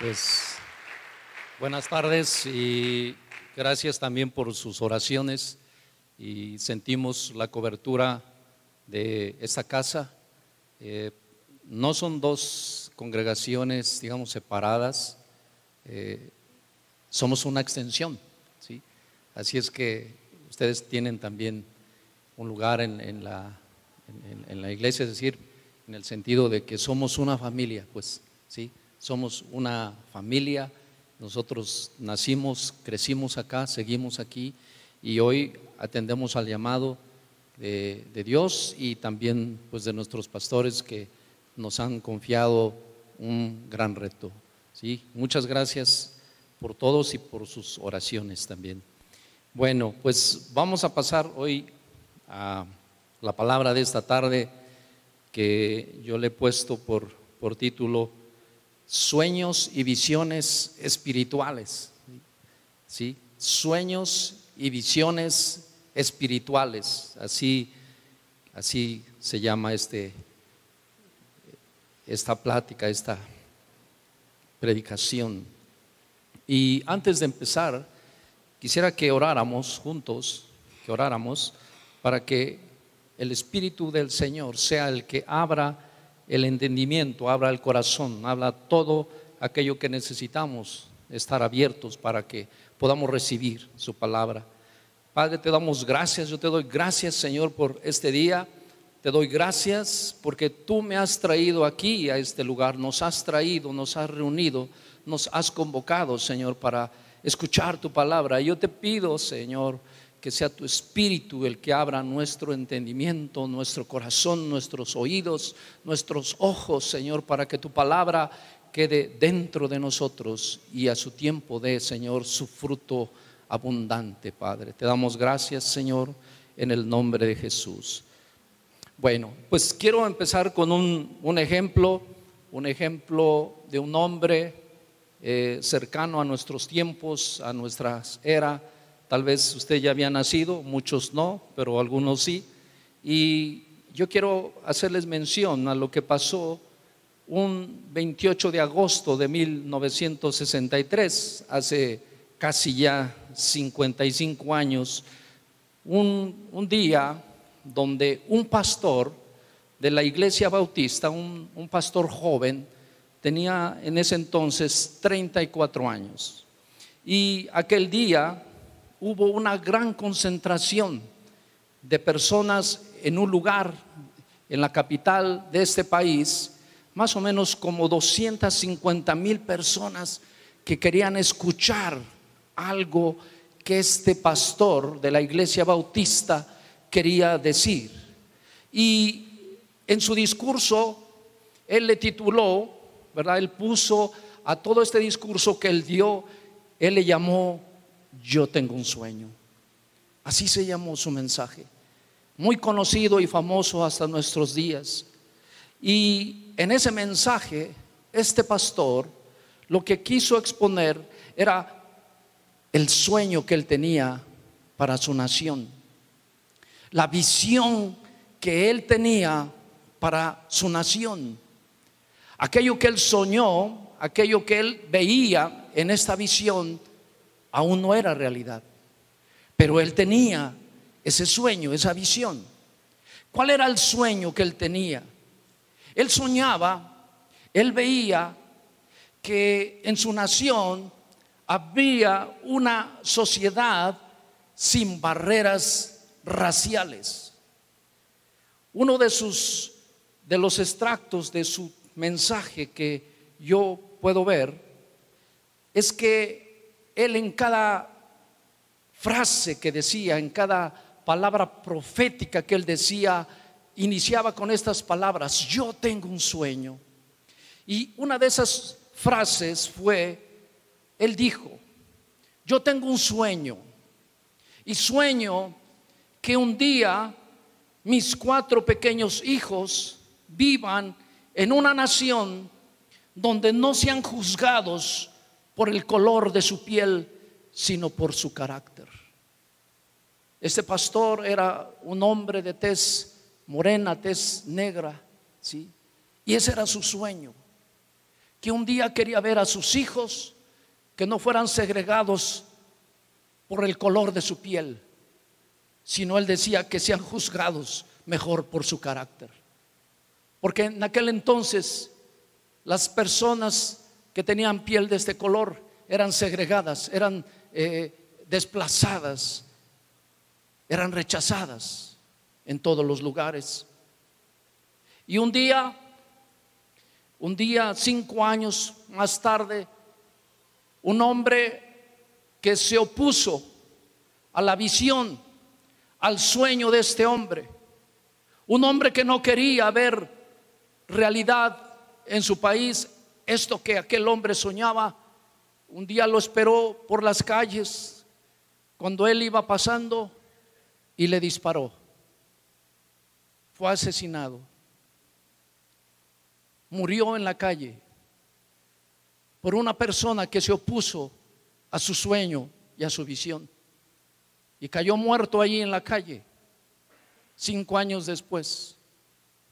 Pues buenas tardes y gracias también por sus oraciones y sentimos la cobertura de esta casa. Eh, no son dos congregaciones, digamos, separadas, eh, somos una extensión, ¿sí? Así es que ustedes tienen también un lugar en, la, en la iglesia, es decir, en el sentido de que somos una familia, pues, ¿sí? Somos una familia, nosotros nacimos, crecimos acá, seguimos aquí y hoy atendemos al llamado de, Dios y también pues de nuestros pastores que nos han confiado un gran reto. ¿sí? Muchas gracias por todos y por sus oraciones también. Bueno, pues vamos a pasar hoy a la palabra de esta tarde que yo le he puesto por, por título sueños y visiones espirituales. ¿sí? Sueños y visiones espirituales. Así, así se llama este, esta plática, esta predicación. Y antes de empezar, quisiera que oráramos juntos, que oráramos para que el Espíritu del Señor sea el que abra el entendimiento, abra el corazón, habla todo aquello que necesitamos estar abiertos para que podamos recibir su palabra. Padre, te damos gracias, yo te doy gracias Señor por este día, te doy gracias porque tú me has traído aquí a este lugar, nos has traído, nos has reunido, nos has convocado Señor para escuchar tu palabra. Yo te pido Señor, que sea tu espíritu el que abra nuestro entendimiento, nuestro corazón, nuestros oídos, nuestros ojos, Señor, para que tu palabra quede dentro de nosotros y a su tiempo dé, Señor, su fruto abundante, Padre. Te damos gracias, Señor, en el nombre de Jesús. Bueno, pues quiero empezar con un, ejemplo, un ejemplo de un hombre eh, cercano a nuestros tiempos, a nuestra era Tal vez usted ya había nacido, muchos no, pero algunos sí. Y yo quiero hacerles mención a lo que pasó un 28 de agosto de 1963, hace casi ya 55 años, un, día donde un pastor de la iglesia bautista, un pastor joven, tenía en ese entonces 34 años. Y aquel día hubo una gran concentración de personas en un lugar, en la capital de este país, más o menos como 250 mil personas que querían escuchar algo que este pastor de la iglesia bautista quería decir. Y en su discurso, él le tituló, ¿verdad? Él puso a todo este discurso que él dio, él le llamó yo tengo un sueño. Así se llamó su mensaje, muy conocido y famoso hasta nuestros días. Y en ese mensaje, este pastor lo que quiso exponer era el sueño que él tenía para su nación, la visión que él tenía para su nación, aquello que él soñó, aquello que él veía en esta visión aún no era realidad. Pero él tenía ese sueño, esa visión. ¿Cuál era el sueño que él tenía? Él soñaba, él veía que en su nación había una sociedad sin barreras raciales. Uno de sus de los extractos de su mensaje que yo puedo ver es que él en cada frase que decía, en cada palabra profética que él decía, iniciaba con estas palabras, yo tengo un sueño. Y una de esas frases fue, él dijo, yo tengo un sueño y sueño que un día mis cuatro pequeños hijos vivan en una nación donde no sean juzgados por el color de su piel, sino por su carácter. Este pastor era un hombre de tez morena, tez negra, ¿sí? Y ese era su sueño, que un día quería ver a sus hijos que no fueran segregados por el color de su piel, sino él decía que sean juzgados mejor por su carácter. Porque en aquel entonces las personas que tenían piel de este color eran segregadas, eran eh, desplazadas, eran rechazadas en todos los lugares. Y un día, un día, cinco años más tarde, un hombre que se opuso a la visión, al sueño de este hombre, un hombre que no quería ver realidad en su país, esto que aquel hombre soñaba, un día lo esperó por las calles cuando él iba pasando y le disparó. Fue asesinado. Murió en la calle por una persona que se opuso a su sueño y a su visión. Y cayó muerto allí en la calle, cinco años después.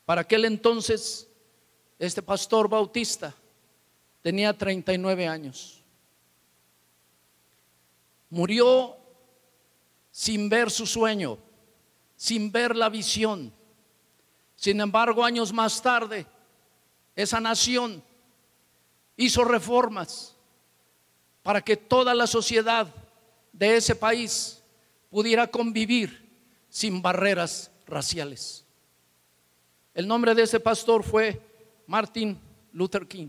Para aquel entonces, este pastor bautista tenía 39 años. Murió sin ver su sueño, sin ver la visión. Sin embargo, años más tarde, esa nación hizo reformas para que toda la sociedad de ese país pudiera convivir sin barreras raciales. El nombre de ese pastor fue Martin Luther King.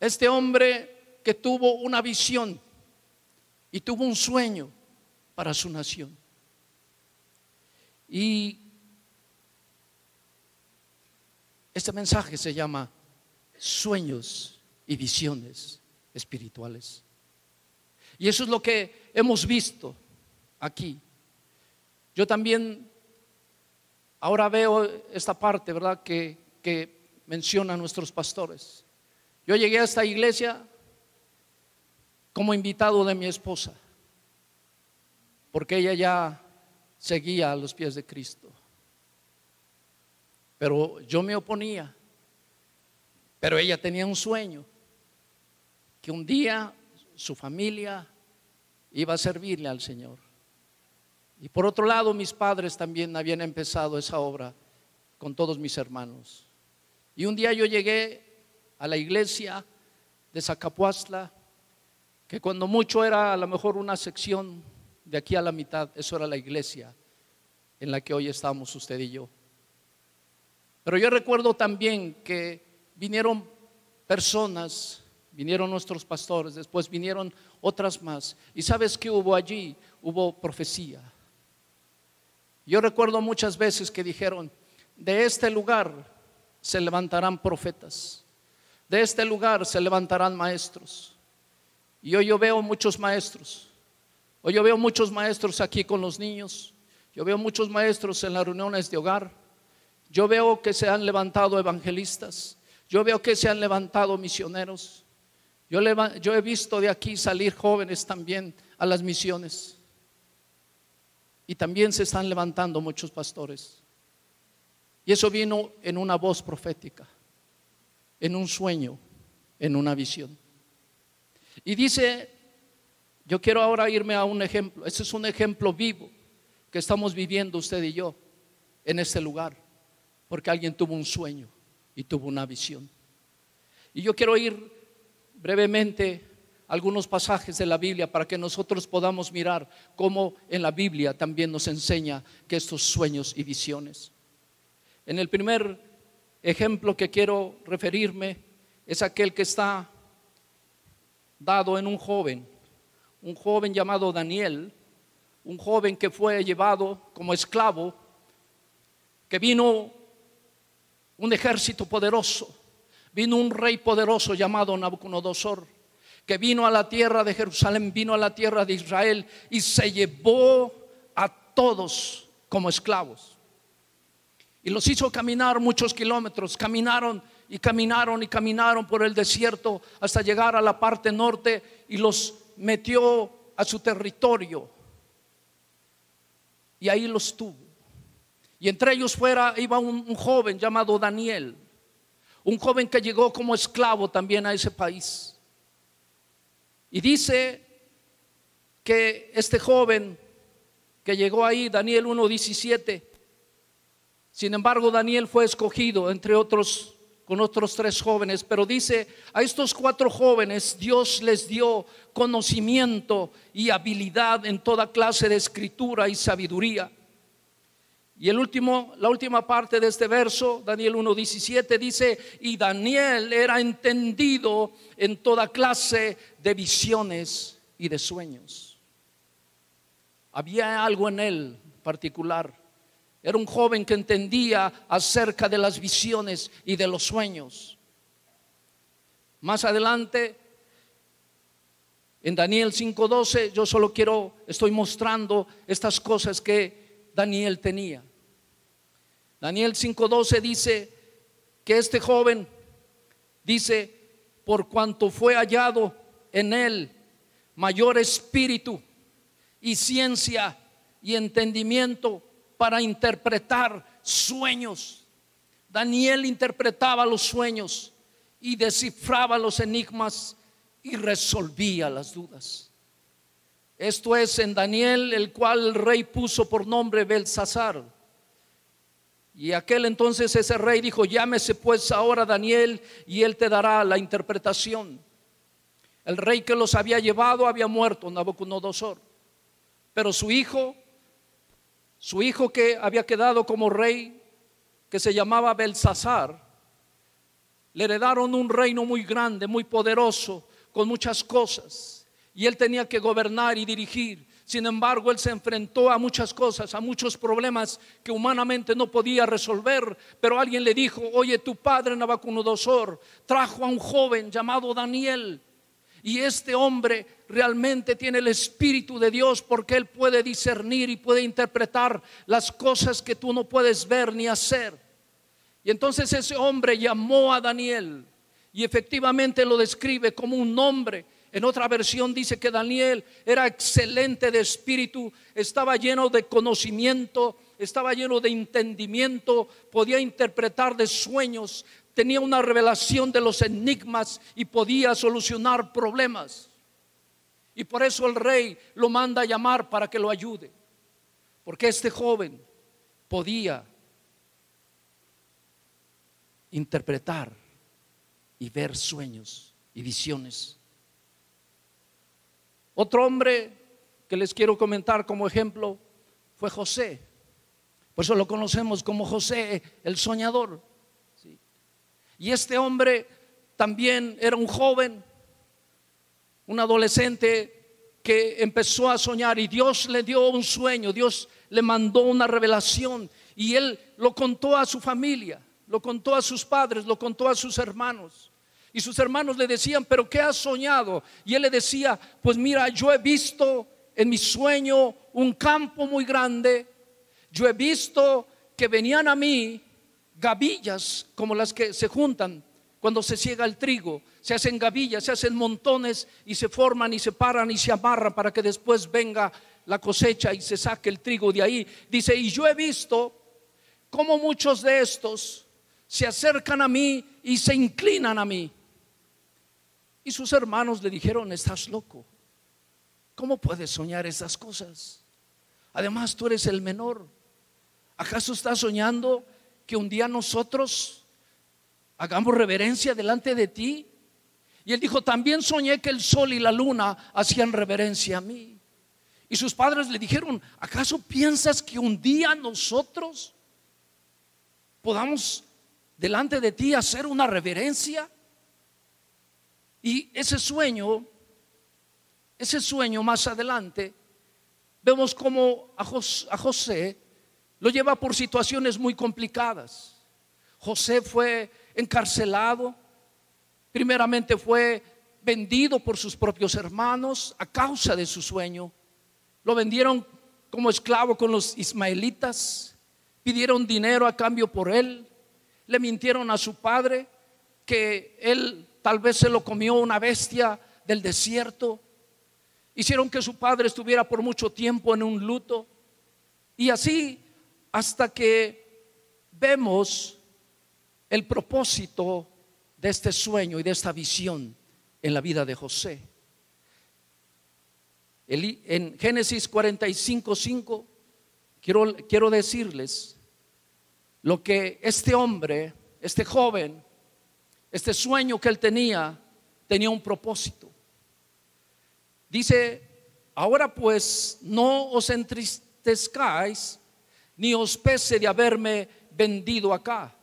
Este hombre que tuvo una visión y tuvo un sueño para su nación. Y este mensaje se llama sueños y visiones espirituales. Y eso es lo que hemos visto aquí. Yo también ahora veo esta parte, ¿verdad? Que, que mencionan nuestros pastores. Yo llegué a esta iglesia como invitado de mi esposa, porque ella ya seguía a los pies de Cristo. Pero yo me oponía, pero ella tenía un sueño, que un día su familia iba a servirle al Señor. Y por otro lado, mis padres también habían empezado esa obra con todos mis hermanos. Y un día yo llegué a la iglesia de Zacapuastla, que cuando mucho era a lo mejor una sección de aquí a la mitad, eso era la iglesia en la que hoy estamos usted y yo. Pero yo recuerdo también que vinieron personas, vinieron nuestros pastores, después vinieron otras más. ¿Y sabes qué hubo allí? Hubo profecía. Yo recuerdo muchas veces que dijeron, de este lugar se levantarán profetas, de este lugar se levantarán maestros. Y hoy yo veo muchos maestros, hoy yo veo muchos maestros aquí con los niños, yo veo muchos maestros en las reuniones de hogar yo veo que se han levantado evangelistas, yo veo que se han levantado misioneros. Yo, he visto de aquí salir jóvenes también a las misiones. Y también se están levantando muchos pastores. Y eso vino en una voz profética, en un sueño, en una visión. Y dice, yo quiero ahora irme a un ejemplo. Este es un ejemplo vivo que estamos viviendo usted y yo en este lugar porque alguien tuvo un sueño y tuvo una visión. Y yo quiero ir brevemente a algunos pasajes de la Biblia para que nosotros podamos mirar cómo en la Biblia también nos enseña que estos sueños y visiones. En el primer ejemplo que quiero referirme es aquel que está dado en un joven, un joven llamado Daniel, un joven que fue llevado como esclavo, que vino un ejército poderoso, vino un rey poderoso llamado Nabucodonosor, que vino a la tierra de Jerusalén, vino a la tierra de Israel y se llevó a todos como esclavos. Y los hizo caminar muchos kilómetros, caminaron y caminaron y caminaron por el desierto hasta llegar a la parte norte y los metió a su territorio. Y ahí los tuvo. Y entre ellos fuera iba un, joven llamado Daniel, un joven que llegó como esclavo también a ese país. Y dice que este joven que llegó ahí, Daniel 1.17, sin embargo Daniel fue escogido entre otros con otros tres jóvenes, pero dice, a estos cuatro jóvenes Dios les dio conocimiento y habilidad en toda clase de escritura y sabiduría. Y el último, la última parte de este verso, Daniel 1:17 dice, "Y Daniel era entendido en toda clase de visiones y de sueños." Había algo en él particular era un joven que entendía acerca de las visiones y de los sueños. Más adelante, en Daniel 5:12, yo solo quiero, estoy mostrando estas cosas que Daniel tenía. Daniel 5:12 dice que este joven dice, por cuanto fue hallado en él mayor espíritu y ciencia y entendimiento para interpretar sueños. Daniel interpretaba los sueños y descifraba los enigmas y resolvía las dudas. Esto es en Daniel, el cual el rey puso por nombre Belsasar. Y aquel entonces ese rey dijo, llámese pues ahora Daniel y él te dará la interpretación. El rey que los había llevado había muerto, Nabucodonosor. Pero su hijo su hijo que había quedado como rey, que se llamaba Belsasar, le heredaron un reino muy grande, muy poderoso, con muchas cosas. Y él tenía que gobernar y dirigir. Sin embargo, él se enfrentó a muchas cosas, a muchos problemas que humanamente no podía resolver. Pero alguien le dijo, oye, tu padre Nabucodonosor trajo a un joven llamado Daniel y este hombre realmente tiene el Espíritu de Dios porque él puede discernir y puede interpretar las cosas que tú no puedes ver ni hacer. Y entonces ese hombre llamó a Daniel y efectivamente lo describe como un hombre. En otra versión dice que Daniel era excelente de espíritu, estaba lleno de conocimiento, estaba lleno de entendimiento, podía interpretar de sueños, tenía una revelación de los enigmas y podía solucionar problemas. Y por eso el rey lo manda a llamar para que lo ayude. Porque este joven podía interpretar y ver sueños y visiones. Otro hombre que les quiero comentar como ejemplo fue José. Por eso lo conocemos como José el soñador. Y este hombre también era un joven, un adolescente que empezó a soñar y Dios le dio un sueño, Dios le mandó una revelación y él lo contó a su familia, lo contó a sus padres, lo contó a sus hermanos. Y sus hermanos le decían, pero ¿qué has soñado? Y él le decía, pues mira, yo he visto en mi sueño un campo muy grande, yo he visto que venían a mí gavillas como las que se juntan cuando se ciega el trigo. Se hacen gavillas, se hacen montones y se forman y se paran y se amarran para que después venga la cosecha y se saque el trigo de ahí. Dice, y yo he visto como muchos de estos se acercan a mí y se inclinan a mí. Y sus hermanos le dijeron, estás loco. ¿Cómo puedes soñar esas cosas? Además, tú eres el menor. ¿Acaso estás soñando que un día nosotros hagamos reverencia delante de ti? Y él dijo, también soñé que el sol y la luna hacían reverencia a mí. Y sus padres le dijeron, ¿acaso piensas que un día nosotros podamos delante de ti hacer una reverencia? Y ese sueño, ese sueño más adelante, vemos como a José lo lleva por situaciones muy complicadas. José fue encarcelado, primeramente fue vendido por sus propios hermanos a causa de su sueño. Lo vendieron como esclavo con los ismaelitas, pidieron dinero a cambio por él, le mintieron a su padre que él tal vez se lo comió una bestia del desierto, hicieron que su padre estuviera por mucho tiempo en un luto. Y así hasta que vemos el propósito de este sueño y de esta visión en la vida de José. En Génesis 45, 5, quiero, quiero decirles lo que este hombre, este joven, este sueño que él tenía, tenía un propósito. Dice, ahora pues no os entristezcáis, ni os pese de haberme vendido acá.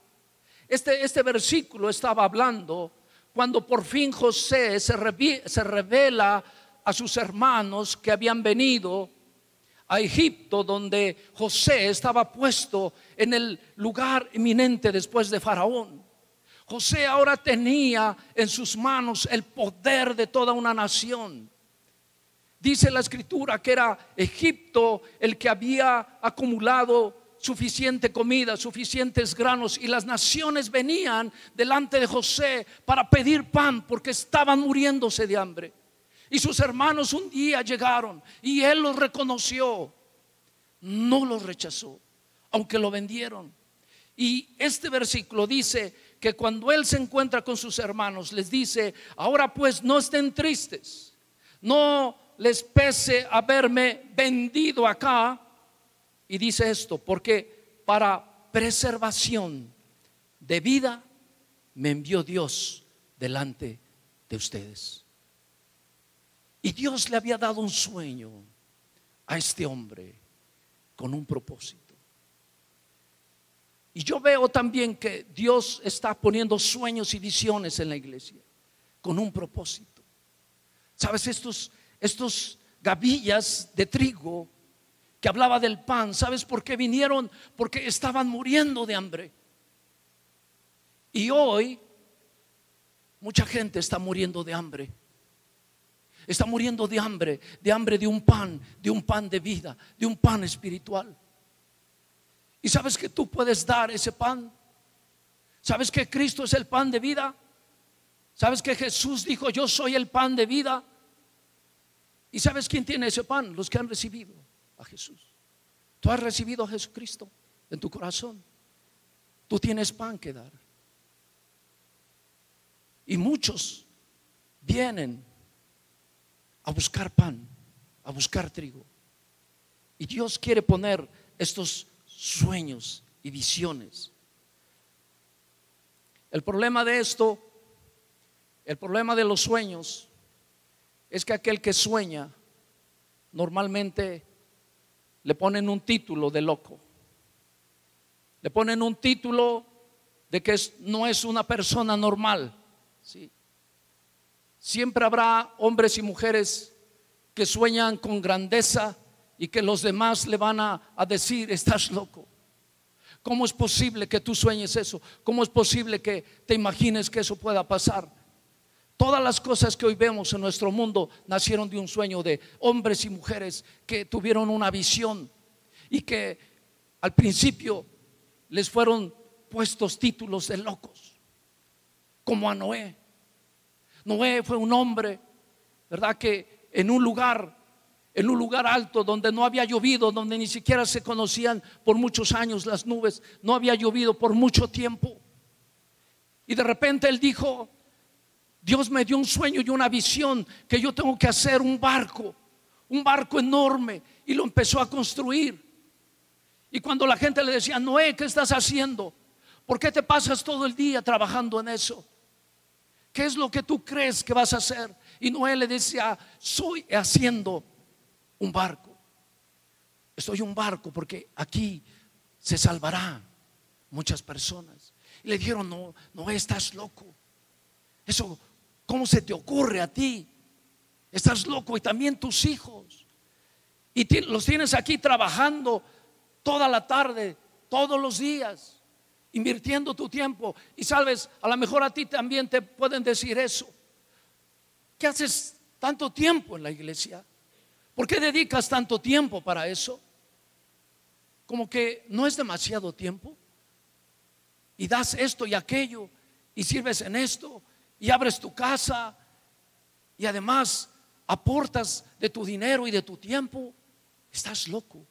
Este, este versículo estaba hablando cuando por fin José se, se revela a sus hermanos que habían venido a Egipto, donde José estaba puesto en el lugar eminente después de Faraón. José ahora tenía en sus manos el poder de toda una nación. Dice la escritura que era Egipto el que había acumulado suficiente comida, suficientes granos y las naciones venían delante de José para pedir pan porque estaban muriéndose de hambre. Y sus hermanos un día llegaron y él los reconoció, no los rechazó, aunque lo vendieron. Y este versículo dice que cuando él se encuentra con sus hermanos, les dice, ahora pues no estén tristes, no les pese haberme vendido acá, y dice esto, porque para preservación de vida me envió Dios delante de ustedes. Y Dios le había dado un sueño a este hombre con un propósito. Y yo veo también que Dios está poniendo sueños y visiones en la iglesia con un propósito. Sabes, estos, estos gavillas de trigo que hablaba del pan. ¿Sabes por qué vinieron? Porque estaban muriendo de hambre. Y hoy mucha gente está muriendo de hambre. Está muriendo de hambre, de hambre de un pan, de un pan de vida, de un pan espiritual. ¿Y sabes que tú puedes dar ese pan? ¿Sabes que Cristo es el pan de vida? ¿Sabes que Jesús dijo, yo soy el pan de vida? ¿Y sabes quién tiene ese pan? Los que han recibido a Jesús. Tú has recibido a Jesucristo en tu corazón. Tú tienes pan que dar. Y muchos vienen a buscar pan, a buscar trigo. Y Dios quiere poner estos sueños y visiones. El problema de esto, el problema de los sueños, es que aquel que sueña normalmente le ponen un título de loco. Le ponen un título de que no es una persona normal. ¿sí? Siempre habrá hombres y mujeres que sueñan con grandeza y que los demás le van a, a decir, estás loco. ¿Cómo es posible que tú sueñes eso? ¿Cómo es posible que te imagines que eso pueda pasar? Todas las cosas que hoy vemos en nuestro mundo nacieron de un sueño de hombres y mujeres que tuvieron una visión y que al principio les fueron puestos títulos de locos, como a Noé. Noé fue un hombre, ¿verdad? Que en un lugar, en un lugar alto donde no había llovido, donde ni siquiera se conocían por muchos años las nubes, no había llovido por mucho tiempo. Y de repente él dijo, Dios me dio un sueño y una visión que yo tengo que hacer un barco, un barco enorme, y lo empezó a construir. Y cuando la gente le decía, Noé, ¿qué estás haciendo? ¿Por qué te pasas todo el día trabajando en eso? ¿Qué es lo que tú crees que vas a hacer? Y Noé le decía, soy haciendo un barco. Estoy un barco porque aquí se salvará muchas personas. Y le dijeron, no, no estás loco. Eso ¿Cómo se te ocurre a ti? Estás loco y también tus hijos. Y los tienes aquí trabajando toda la tarde, todos los días, invirtiendo tu tiempo. Y sabes, a lo mejor a ti también te pueden decir eso. ¿Qué haces tanto tiempo en la iglesia? ¿Por qué dedicas tanto tiempo para eso? Como que no es demasiado tiempo. Y das esto y aquello y sirves en esto y abres tu casa y además aportas de tu dinero y de tu tiempo, estás loco.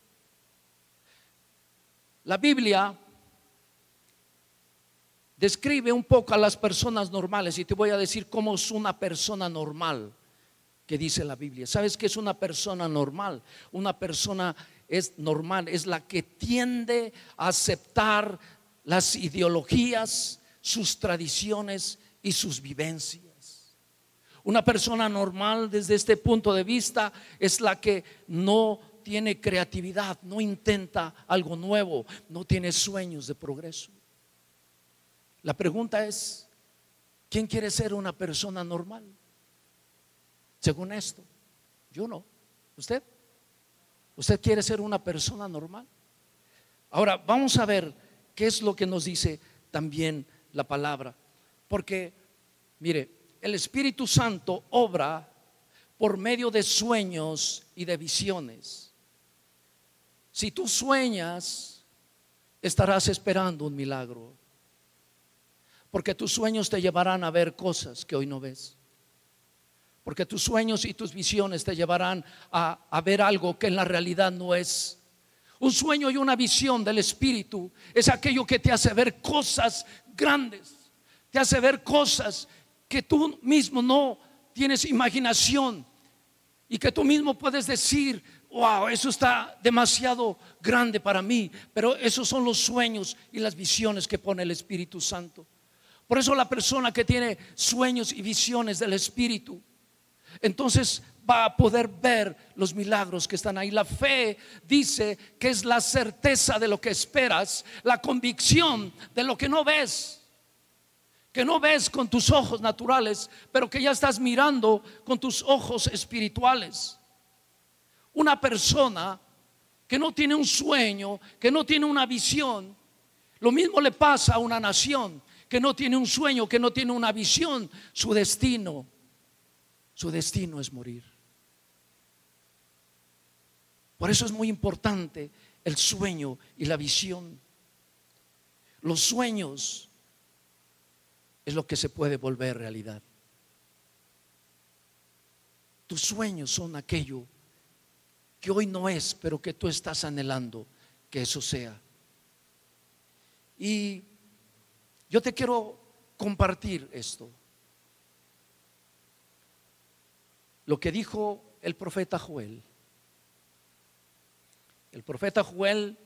La Biblia describe un poco a las personas normales y te voy a decir cómo es una persona normal que dice la Biblia. ¿Sabes qué es una persona normal? Una persona es normal, es la que tiende a aceptar las ideologías, sus tradiciones y sus vivencias. Una persona normal desde este punto de vista es la que no tiene creatividad, no intenta algo nuevo, no tiene sueños de progreso. La pregunta es, ¿quién quiere ser una persona normal? Según esto, yo no. ¿Usted? ¿Usted quiere ser una persona normal? Ahora, vamos a ver qué es lo que nos dice también la palabra. Porque, mire, el Espíritu Santo obra por medio de sueños y de visiones. Si tú sueñas, estarás esperando un milagro. Porque tus sueños te llevarán a ver cosas que hoy no ves. Porque tus sueños y tus visiones te llevarán a, ver algo que en la realidad no es. Un sueño y una visión del Espíritu es aquello que te hace ver cosas grandes, te hace ver cosas que tú mismo no tienes imaginación y que tú mismo puedes decir, wow, eso está demasiado grande para mí, pero esos son los sueños y las visiones que pone el Espíritu Santo. Por eso la persona que tiene sueños y visiones del Espíritu, entonces va a poder ver los milagros que están ahí. La fe dice que es la certeza de lo que esperas, la convicción de lo que no ves que no ves con tus ojos naturales, pero que ya estás mirando con tus ojos espirituales. Una persona que no tiene un sueño, que no tiene una visión, lo mismo le pasa a una nación que no tiene un sueño, que no tiene una visión, su destino, su destino es morir. Por eso es muy importante el sueño y la visión. Los sueños es lo que se puede volver realidad. Tus sueños son aquello que hoy no es, pero que tú estás anhelando que eso sea. Y yo te quiero compartir esto. Lo que dijo el profeta Joel. El profeta Joel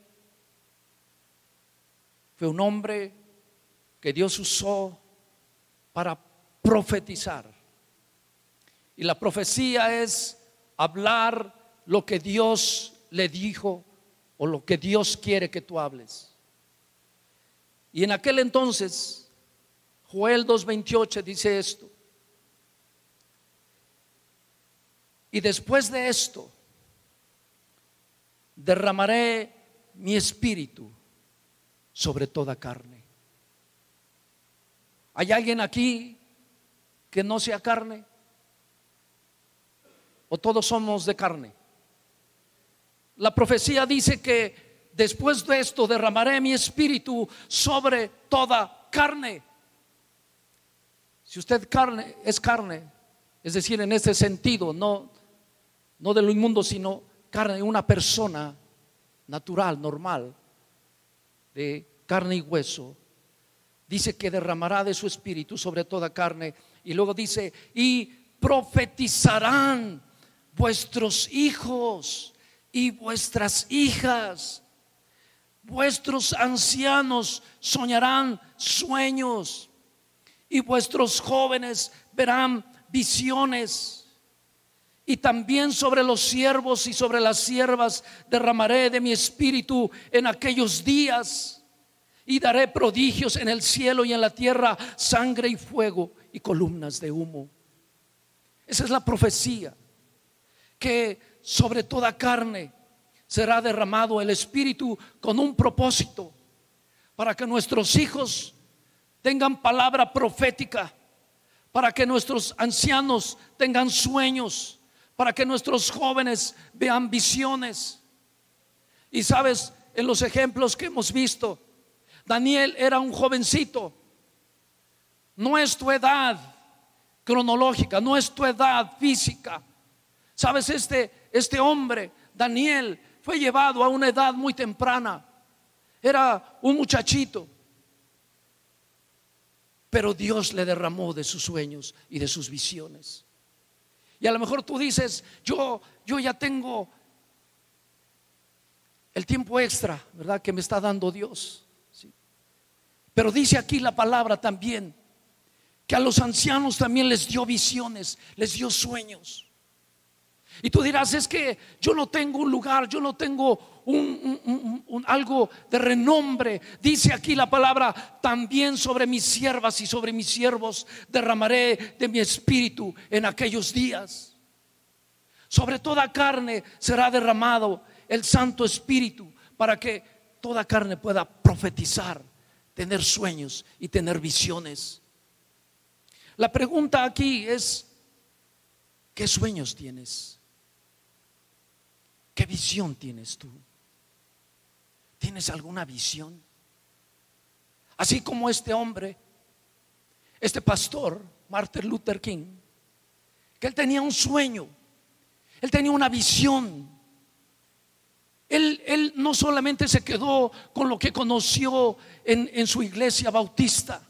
fue un hombre que Dios usó para profetizar. Y la profecía es hablar lo que Dios le dijo o lo que Dios quiere que tú hables. Y en aquel entonces, Joel 2.28 dice esto. Y después de esto, derramaré mi espíritu sobre toda carne. ¿Hay alguien aquí que no sea carne? ¿O todos somos de carne? La profecía dice que después de esto derramaré mi espíritu sobre toda carne. Si usted carne es carne, es decir, en ese sentido, no, no de lo inmundo, sino carne, una persona natural, normal, de carne y hueso, dice que derramará de su espíritu sobre toda carne. Y luego dice, y profetizarán vuestros hijos y vuestras hijas. Vuestros ancianos soñarán sueños y vuestros jóvenes verán visiones. Y también sobre los siervos y sobre las siervas derramaré de mi espíritu en aquellos días y daré prodigios en el cielo y en la tierra, sangre y fuego y columnas de humo. Esa es la profecía, que sobre toda carne será derramado el Espíritu con un propósito, para que nuestros hijos tengan palabra profética, para que nuestros ancianos tengan sueños, para que nuestros jóvenes vean visiones. Y sabes, en los ejemplos que hemos visto, Daniel era un jovencito. No es tu edad cronológica, no es tu edad física. Sabes, este, este hombre, Daniel, fue llevado a una edad muy temprana. Era un muchachito. pero Dios le derramó de sus sueños y de sus visiones. Y a lo mejor tú dices, yo, yo ya tengo el tiempo extra, ¿verdad? Que me está dando Dios. Pero dice aquí la palabra también, que a los ancianos también les dio visiones, les dio sueños. Y tú dirás, es que yo no tengo un lugar, yo no tengo un, algo de renombre. Dice aquí la palabra, también sobre mis siervas y sobre mis siervos derramaré de mi espíritu en aquellos días. Sobre toda carne será derramado el Santo Espíritu para que toda carne pueda profetizar, tener sueños y tener visiones. La pregunta aquí es, ¿qué sueños tienes? ¿Qué visión tienes tú? ¿Tienes alguna visión? Así como este hombre, este pastor, Martin Luther King, que él tenía un sueño, él tenía una visión él, no solamente se quedó con lo que conoció en, en su iglesia bautista.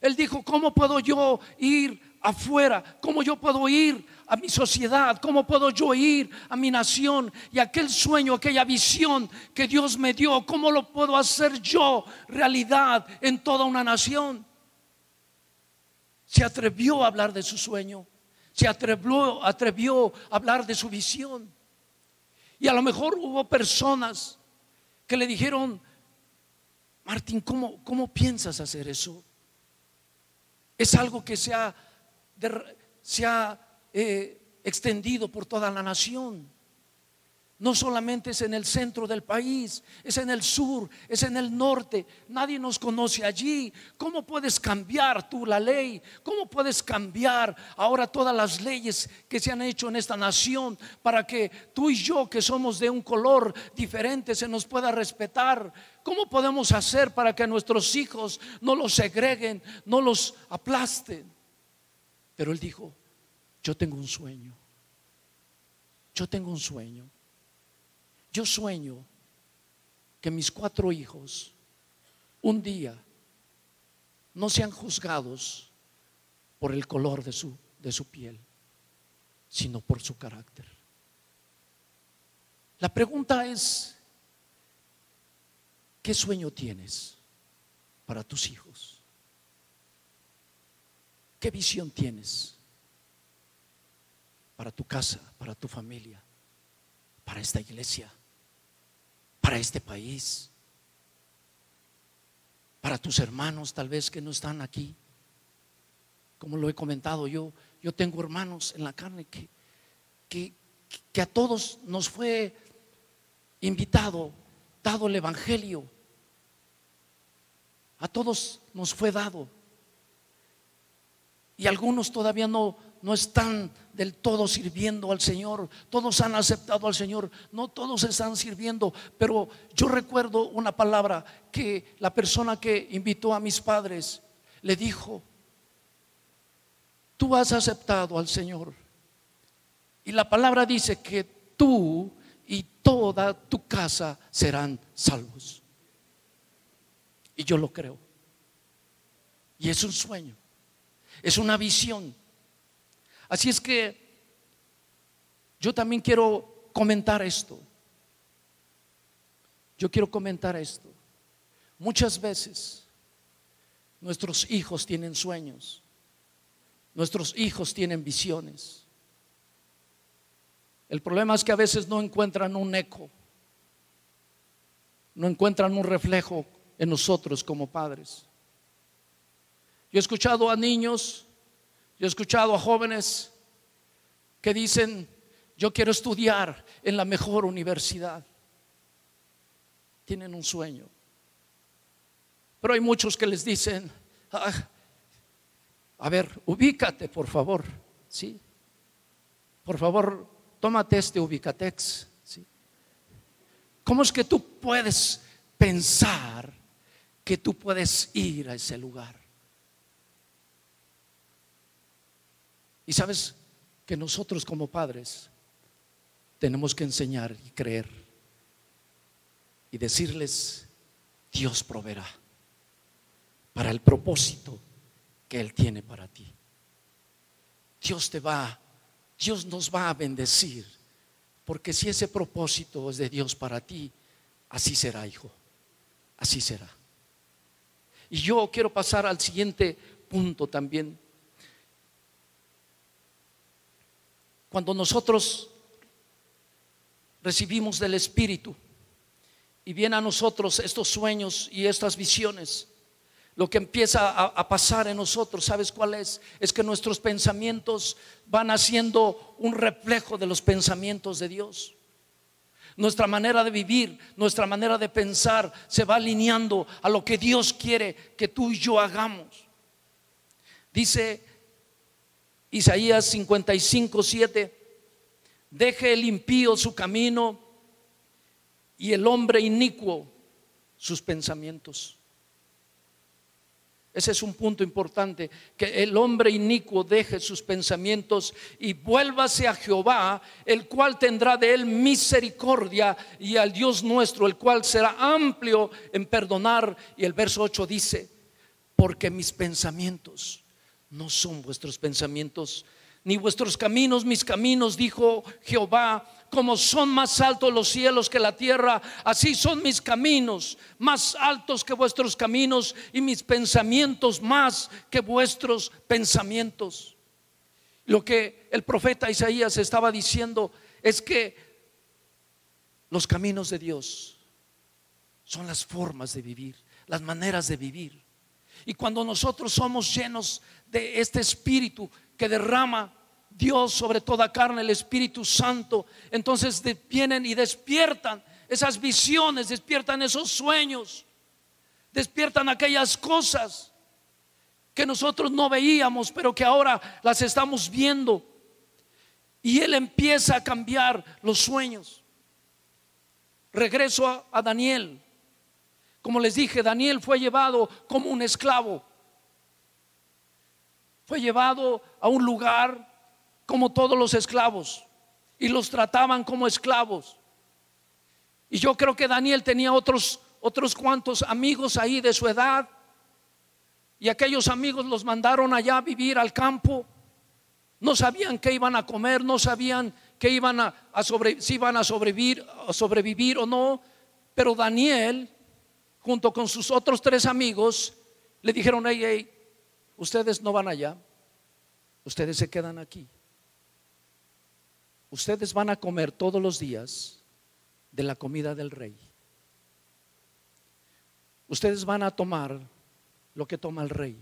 Él dijo, ¿cómo puedo yo ir afuera? ¿Cómo yo puedo ir a mi sociedad? ¿Cómo puedo yo ir a mi nación? Y aquel sueño, aquella visión que Dios me dio, ¿cómo lo puedo hacer yo realidad en toda una nación? Se atrevió a hablar de su sueño, se atrevió, atrevió a hablar de su visión. Y a lo mejor hubo personas que le dijeron, Martín, ¿cómo, cómo piensas hacer eso? Es algo que se ha, se ha eh, extendido por toda la nación. No solamente es en el centro del país, es en el sur, es en el norte. Nadie nos conoce allí. ¿Cómo puedes cambiar tú la ley? ¿Cómo puedes cambiar ahora todas las leyes que se han hecho en esta nación para que tú y yo, que somos de un color diferente, se nos pueda respetar? ¿Cómo podemos hacer para que nuestros hijos no los segreguen, no los aplasten? Pero él dijo, yo tengo un sueño. Yo tengo un sueño. Yo sueño que mis cuatro hijos un día no sean juzgados por el color de su, de su piel, sino por su carácter. La pregunta es, ¿qué sueño tienes para tus hijos? ¿Qué visión tienes para tu casa, para tu familia, para esta iglesia? Para este país, para tus hermanos tal vez que no están aquí. Como lo he comentado, yo, yo tengo hermanos en la carne que, que, que a todos nos fue invitado, dado el Evangelio. A todos nos fue dado. Y algunos todavía no, no están del todo sirviendo al Señor. Todos han aceptado al Señor. No todos están sirviendo. Pero yo recuerdo una palabra que la persona que invitó a mis padres le dijo, tú has aceptado al Señor. Y la palabra dice que tú y toda tu casa serán salvos. Y yo lo creo. Y es un sueño. Es una visión Así es que yo también quiero comentar esto. Yo quiero comentar esto. Muchas veces nuestros hijos tienen sueños, nuestros hijos tienen visiones. El problema es que a veces no encuentran un eco, no encuentran un reflejo en nosotros como padres. Yo he escuchado a niños yo he escuchado a jóvenes que dicen, yo quiero estudiar en la mejor universidad. Tienen un sueño. Pero hay muchos que les dicen, ah, a ver, ubícate, por favor. ¿Sí? Por favor, tómate este ubicatex. ¿sí? ¿Cómo es que tú puedes pensar que tú puedes ir a ese lugar? Y sabes que nosotros como padres tenemos que enseñar y creer y decirles, Dios proveerá para el propósito que Él tiene para ti. Dios te va, Dios nos va a bendecir, porque si ese propósito es de Dios para ti, así será, hijo, así será. Y yo quiero pasar al siguiente punto también. Cuando nosotros recibimos del Espíritu y vienen a nosotros estos sueños y estas visiones, lo que empieza a, pasar en nosotros, ¿sabes cuál es? Es que nuestros pensamientos van haciendo un reflejo de los pensamientos de Dios. Nuestra manera de vivir, nuestra manera de pensar se va alineando a lo que Dios quiere que tú y yo hagamos. Dice Isaías 55, 7, deje el impío su camino y el hombre inicuo sus pensamientos. Ese es un punto importante, que el hombre inicuo deje sus pensamientos y vuélvase a Jehová, el cual tendrá de él misericordia, y al Dios nuestro, el cual será amplio en perdonar. Y el verso 8 dice, porque mis pensamientos no son vuestros pensamientos, ni vuestros caminos mis caminos, dijo Jehová como son más altos los cielos que la tierra, así son mis caminos, más altos que vuestros caminos y mis pensamientos más que vuestros pensamientos. Lo que el profeta Isaías estaba diciendo es que los caminos de Dios son las formas de vivir, las maneras de vivir. Y cuando nosotros somos llenos de este espíritu que derrama Dios sobre toda carne, el Espíritu Santo. Entonces vienen y despiertan esas visiones, despiertan esos sueños, despiertan aquellas cosas que nosotros no veíamos, pero que ahora las estamos viendo. Y Él empieza a cambiar los sueños. Regreso a, a Daniel. Como les dije, Daniel fue llevado como un esclavo. Fue llevado a un lugar como todos los esclavos y los trataban como esclavos. Y yo creo que Daniel tenía otros otros cuantos amigos ahí de su edad y aquellos amigos los mandaron allá a vivir al campo. No sabían qué iban a comer, no sabían que iban a, si iban a sobrevivir, a sobrevivir o no. Pero Daniel, junto con sus otros tres amigos, le dijeron, hey, hey, ustedes no van allá, ustedes se quedan aquí ustedes van a comer todos los días de la comida del rey. Ustedes van a tomar lo que toma el rey.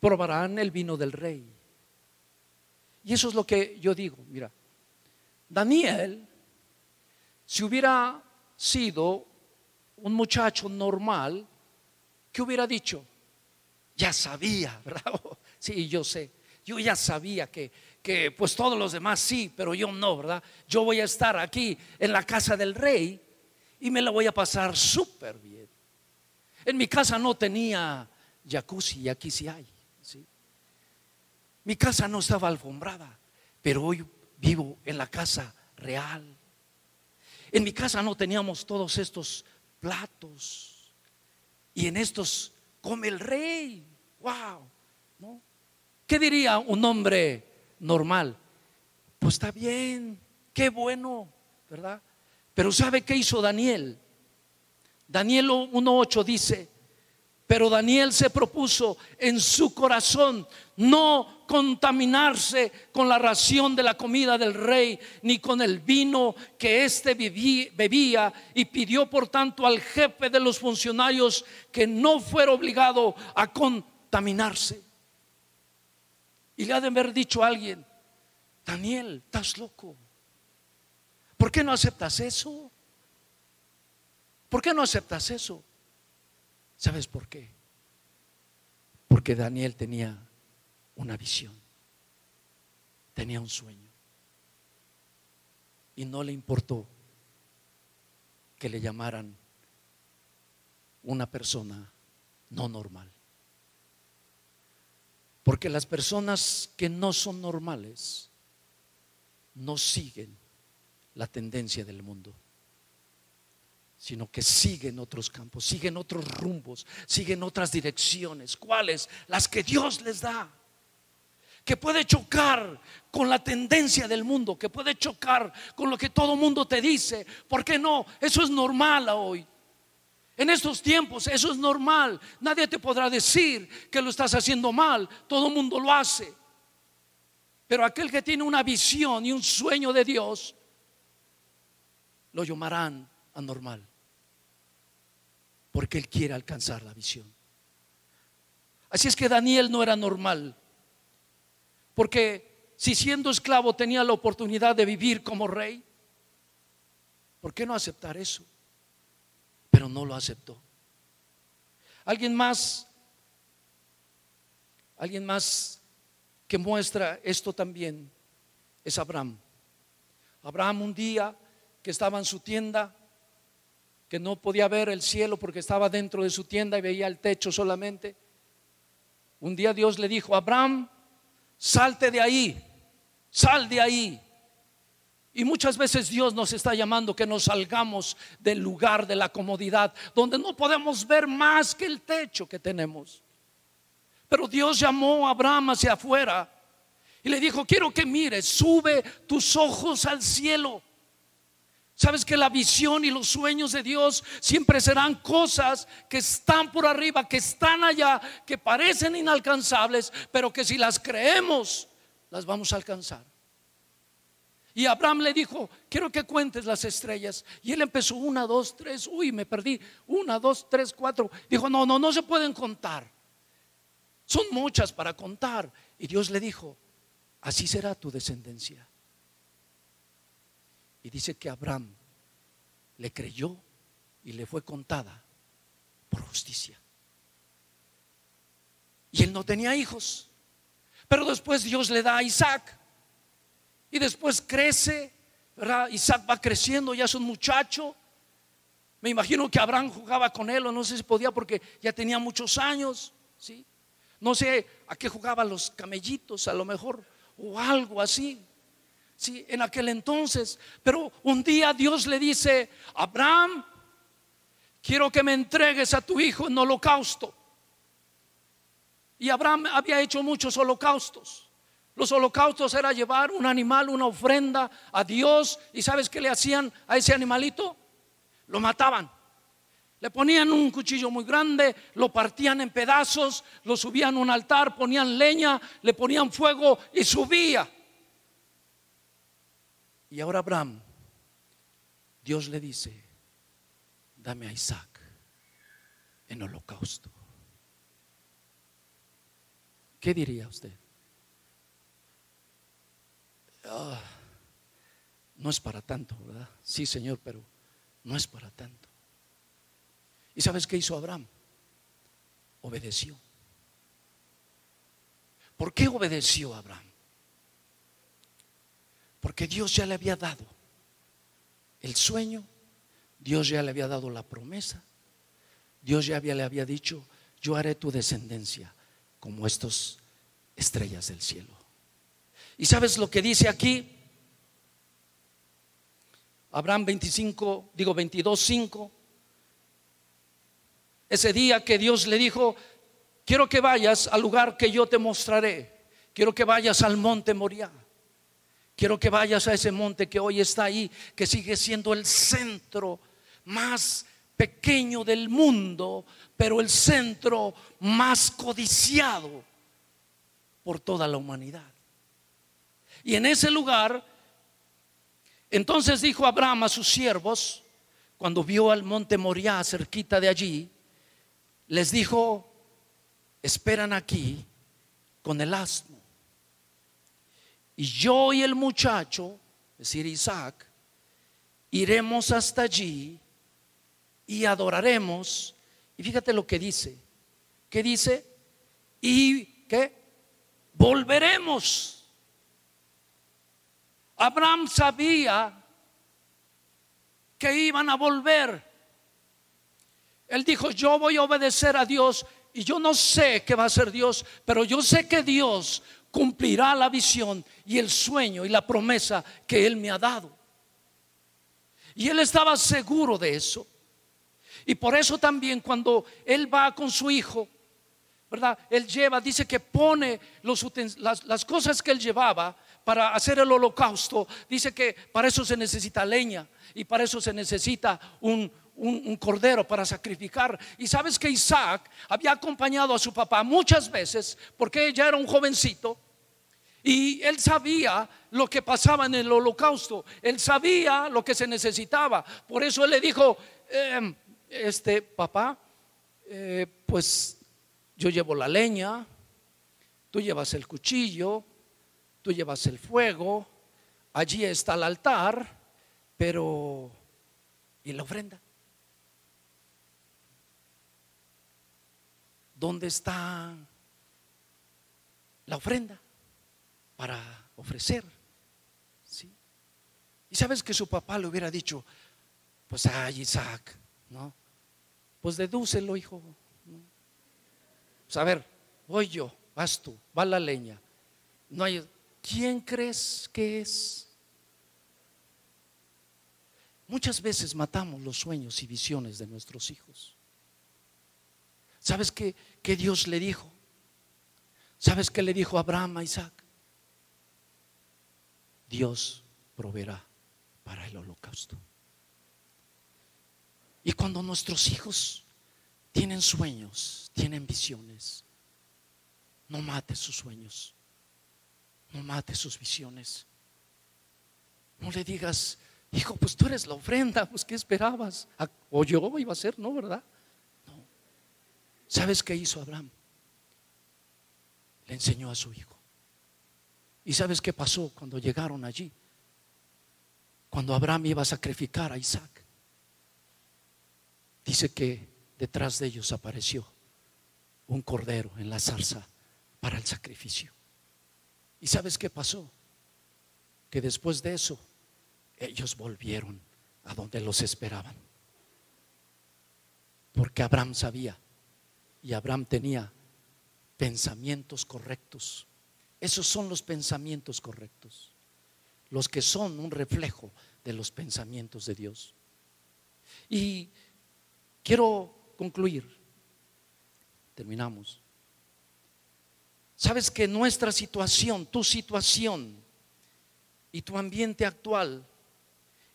Probarán el vino del rey. Y eso es lo que yo digo, mira, Daniel, si hubiera sido un muchacho normal, ¿qué hubiera dicho? Ya sabía, ¿verdad? Sí, yo sé. Yo ya sabía que que pues todos los demás sí, pero yo no, ¿verdad? Yo voy a estar aquí en la casa del rey y me la voy a pasar súper bien. En mi casa no tenía jacuzzi y aquí sí hay. Mi casa no estaba alfombrada, pero hoy vivo en la casa real. En mi casa no teníamos todos estos platos y en estos come el rey. Wow, ¿no? ¿Qué diría un hombre normal. Pues está bien, qué bueno, ¿verdad? Pero ¿sabe qué hizo Daniel? Daniel 1.8 dice, pero Daniel se propuso en su corazón no contaminarse con la ración de la comida del rey, ni con el vino que éste bebía, y pidió por tanto al jefe de los funcionarios que no fuera obligado a contaminarse. Y le ha de haber dicho a alguien, Daniel, estás loco. ¿Por qué no aceptas eso? ¿Por qué no aceptas eso? ¿Sabes por qué? Porque Daniel tenía una visión, tenía un sueño. Y no le importó que le llamaran una persona no normal. Porque las personas que no son normales no siguen la tendencia del mundo. sino que siguen otros campos, siguen otros rumbos, siguen otras direcciones. ¿Cuáles? Las que Dios les da. Que puede chocar con la tendencia del mundo, que puede chocar con lo que todo mundo te dice. ¿Por qué no? Eso es normal hoy. En estos tiempos eso es normal. Nadie te podrá decir que lo estás haciendo mal. Todo el mundo lo hace. Pero aquel que tiene una visión y un sueño de Dios, lo llamarán anormal porque él quiere alcanzar la visión. Así es que Daniel no era normal, porque si siendo esclavo tenía la oportunidad de vivir como rey, ¿por qué no aceptar eso? Pero no lo aceptó. Alguien más, alguien más que muestra esto también es Abraham. Abraham un día que estaba en su tienda, que no podía ver el cielo porque estaba dentro de su tienda y veía el techo solamente. Un día Dios le dijo, Abraham, salte de ahí, sal de ahí. Y muchas veces Dios nos está llamando que nos salgamos del lugar de la comodidad, donde no podemos ver más que el techo que tenemos. Pero Dios llamó a Abraham hacia afuera y le dijo, quiero que mires, sube tus ojos al cielo Sabes que la visión y los sueños de Dios siempre serán cosas que están por arriba, que están allá, que parecen inalcanzables, pero que si las creemos, las vamos a alcanzar. Y Abraham le dijo, quiero que cuentes las estrellas. Y él empezó, una, dos, tres, uy, me perdí, una, dos, tres, cuatro. Dijo, no, no, no se pueden contar. Son muchas para contar. Y Dios le dijo, así será tu descendencia. Y dice que Abraham le creyó y le fue contada por justicia. Y él no tenía hijos. Pero después Dios le da a Isaac. Y después crece, ¿verdad? Isaac va creciendo, ya es un muchacho. Me imagino que Abraham jugaba con él, o no sé si podía porque ya tenía muchos años, ¿sí? No sé a qué jugaban los camellitos, a lo mejor, o algo así en aquel entonces. Pero un día Dios le dice, Abraham, quiero que me entregues a tu hijo en holocausto. Y Abraham había hecho muchos holocaustos. Los holocaustos era llevar un animal, una ofrenda a Dios. ¿Y sabes qué le hacían a ese animalito? Lo mataban. Le ponían un cuchillo muy grande, lo partían en pedazos, lo subían a un altar, ponían leña, le ponían fuego y subía. Y ahora Abraham, Dios le dice, dame a Isaac en holocausto. ¿Qué diría usted? Ah, no es para tanto, ¿verdad? Sí, Señor, pero no es para tanto. ¿Y sabes qué hizo Abraham? Obedeció. ¿Por qué obedeció Abraham? Porque Dios ya le había dado el sueño, Dios ya le había dado la promesa, Dios ya le había dicho, yo haré tu descendencia como estos estrellas del cielo. ¿Y sabes lo que dice aquí? Abraham 25, digo 22, 5. Ese día que Dios le dijo, quiero que vayas al lugar que yo te mostraré. Quiero que vayas al monte Moriah. Quiero que vayas a ese monte que hoy está ahí, que sigue siendo el centro más pequeño del mundo, pero el centro más codiciado por toda la humanidad. Y en ese lugar, entonces dijo Abraham a sus siervos, cuando vio al monte Moriah cerquita de allí, les dijo, esperan aquí con el asno y yo y el muchacho, es decir, Isaac, iremos hasta allí y adoraremos. Y fíjate lo que dice. ¿Qué dice? Y que volveremos. Abraham sabía que iban a volver. Él dijo, yo voy a obedecer a Dios y yo no sé qué va a hacer Dios, pero yo sé que Dios cumplirá la visión y el sueño y la promesa que Él me ha dado. Y Él estaba seguro de eso. Y por eso también cuando él va con su hijo, ¿verdad? Él lleva, dice que pone las cosas que él llevaba para hacer el holocausto, dice que para eso se necesita leña y para eso se necesita un, un, cordero para sacrificar. Y sabes que Isaac había acompañado a su papá muchas veces porque ella era un jovencito y él sabía lo que pasaba en el holocausto, él sabía lo que se necesitaba. Por eso él le dijo, em, este papá, eh, pues yo llevo la leña, tú llevas el cuchillo, tú llevas el fuego, allí está el altar, pero ¿y la ofrenda? ¿Dónde está la ofrenda para ofrecer? ¿Sí? Y sabes que su papá le hubiera dicho, pues ay Isaac, ¿no? Pues dedúcelo, hijo. Pues a ver, voy yo, vas tú, va la leña. No hay, ¿quién crees que es? Muchas veces matamos los sueños y visiones de nuestros hijos. ¿Sabes qué, Dios le dijo? ¿Sabes qué le dijo Abraham a Isaac? Dios proveerá para el holocausto. Y cuando nuestros hijos tienen sueños, tienen visiones, no mate sus sueños, no mate sus visiones. No le digas, hijo, pues tú eres la ofrenda, pues ¿qué esperabas? O yo iba a ser, ¿no? ¿Verdad? ¿Sabes qué hizo Abraham? Le enseñó a su hijo. ¿Y sabes qué pasó cuando llegaron allí? Cuando Abraham iba a sacrificar a Isaac. Dice que detrás de ellos apareció un cordero en la zarza para el sacrificio. ¿Y sabes qué pasó? Que después de eso ellos volvieron a donde los esperaban. Porque Abraham sabía y Abraham tenía pensamientos correctos. Esos son los pensamientos correctos, los que son un reflejo de los pensamientos de Dios. Y quiero concluir, terminamos. Sabes que nuestra situación, tu situación y tu ambiente actual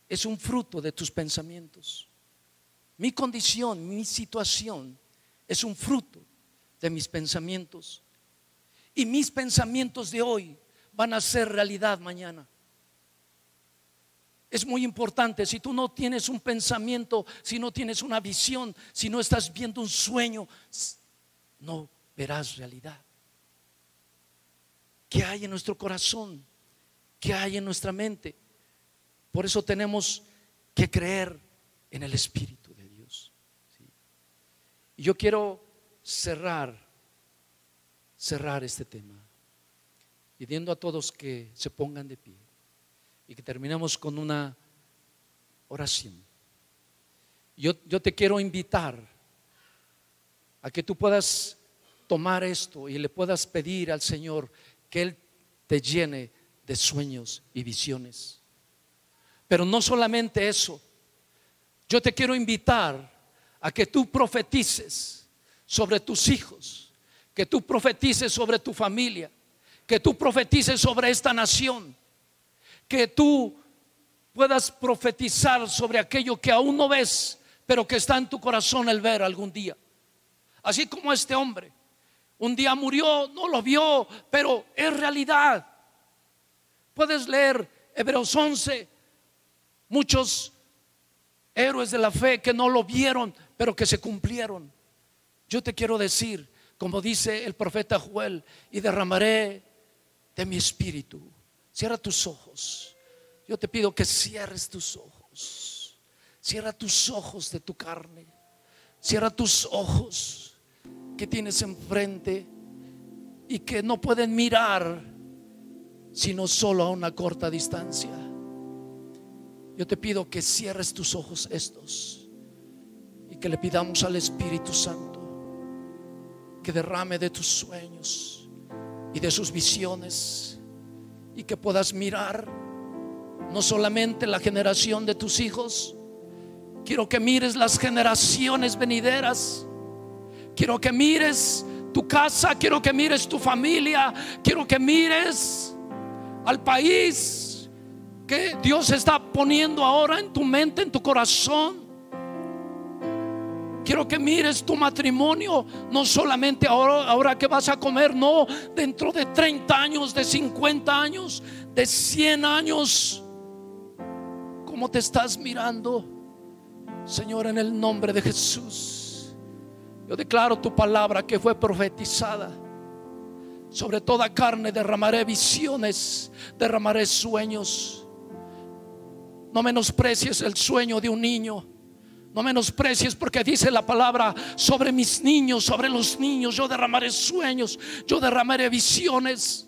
es un fruto de tus pensamientos. Mi condición, mi situación es un fruto de mis pensamientos. Y mis pensamientos de hoy van a ser realidad mañana. Es muy importante, si tú no tienes un pensamiento, si no tienes una visión, si no estás viendo un sueño, no verás realidad. ¿Qué hay en nuestro corazón? ¿Qué hay en nuestra mente? Por eso tenemos que creer en el Espíritu. Y yo quiero cerrar, cerrar este tema, pidiendo a todos que se pongan de pie y que terminemos con una oración. Yo, yo te quiero invitar a que tú puedas tomar esto y le puedas pedir al Señor que Él te llene de sueños y visiones. Pero no solamente eso, yo te quiero invitar a que tú profetices sobre tus hijos, que tú profetices sobre tu familia, que tú profetices sobre esta nación, que tú puedas profetizar sobre aquello que aún no ves, pero que está en tu corazón el ver algún día. Así como este hombre, un día murió, no lo vio, pero es realidad. Puedes leer Hebreos 11, muchos héroes de la fe que no lo vieron, pero que se cumplieron. Yo te quiero decir, como dice el profeta Joel, y derramaré de mi espíritu. Cierra tus ojos. Yo te pido que cierres tus ojos. Cierra tus ojos de tu carne. Cierra tus ojos que tienes enfrente y que no pueden mirar sino solo a una corta distancia. Yo te pido que cierres tus ojos estos que le pidamos al Espíritu Santo que derrame de tus sueños y de sus visiones y que puedas mirar no solamente la generación de tus hijos, Quiero que mires las generaciones venideras. Quiero que mires tu casa, quiero que mires tu familia, quiero que mires al país que Dios está poniendo ahora en tu mente, en tu corazón. Quiero que mires tu matrimonio, no solamente ahora, ahora que vas a comer, no, dentro de 30 años, de 50 años, de 100 años. ¿Cómo te estás mirando? Señor, en el nombre de Jesús. Yo declaro tu palabra que fue profetizada. Sobre toda carne derramaré visiones, derramaré sueños. No menosprecies el sueño de un niño. No menosprecies porque dice la palabra sobre mis niños, sobre los niños. Yo derramaré sueños, yo derramaré visiones.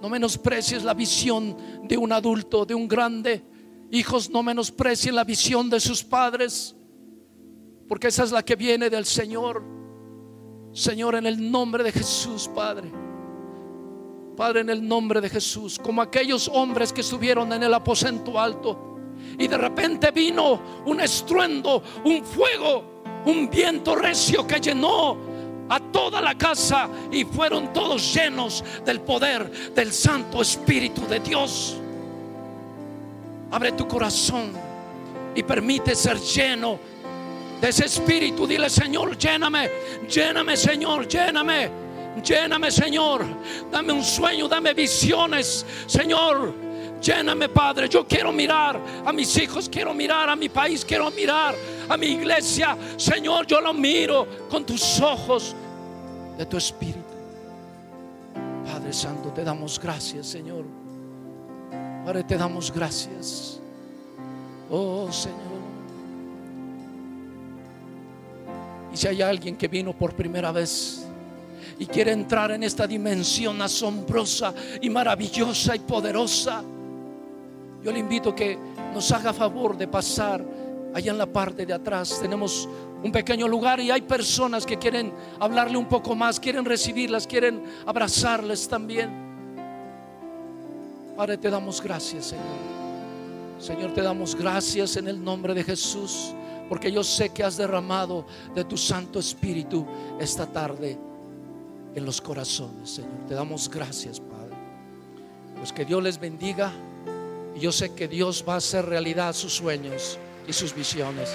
No menosprecies la visión de un adulto, de un grande. Hijos, no menosprecien la visión de sus padres, porque esa es la que viene del Señor. Señor, en el nombre de Jesús, Padre. Padre, en el nombre de Jesús, como aquellos hombres que estuvieron en el aposento alto y de repente vino un estruendo, un fuego, un viento recio que llenó a toda la casa y fueron todos llenos del poder del Santo Espíritu de Dios. Abre tu corazón y permite ser lleno de ese espíritu. Dile, Señor, lléname, lléname, Señor, lléname, lléname, Señor. Dame un sueño, dame visiones, Señor. Lléname, Padre. Yo quiero mirar a mis hijos, quiero mirar a mi país, quiero mirar a mi iglesia. Señor, yo lo miro con tus ojos de tu espíritu. Padre Santo, te damos gracias, Señor. Padre, te damos gracias. Oh, Señor. Y si hay alguien que vino por primera vez y quiere entrar en esta dimensión asombrosa y maravillosa y poderosa, yo le invito que nos haga favor de pasar allá en la parte de atrás. Tenemos un pequeño lugar y hay personas que quieren hablarle un poco más, quieren recibirlas, quieren abrazarles también. Padre, te damos gracias, Señor. Señor, te damos gracias en el nombre de Jesús, porque yo sé que has derramado de tu Santo Espíritu esta tarde en los corazones, Señor. Te damos gracias, Padre. Pues que Dios les bendiga. Y yo sé que Dios va a hacer realidad sus sueños y sus visiones.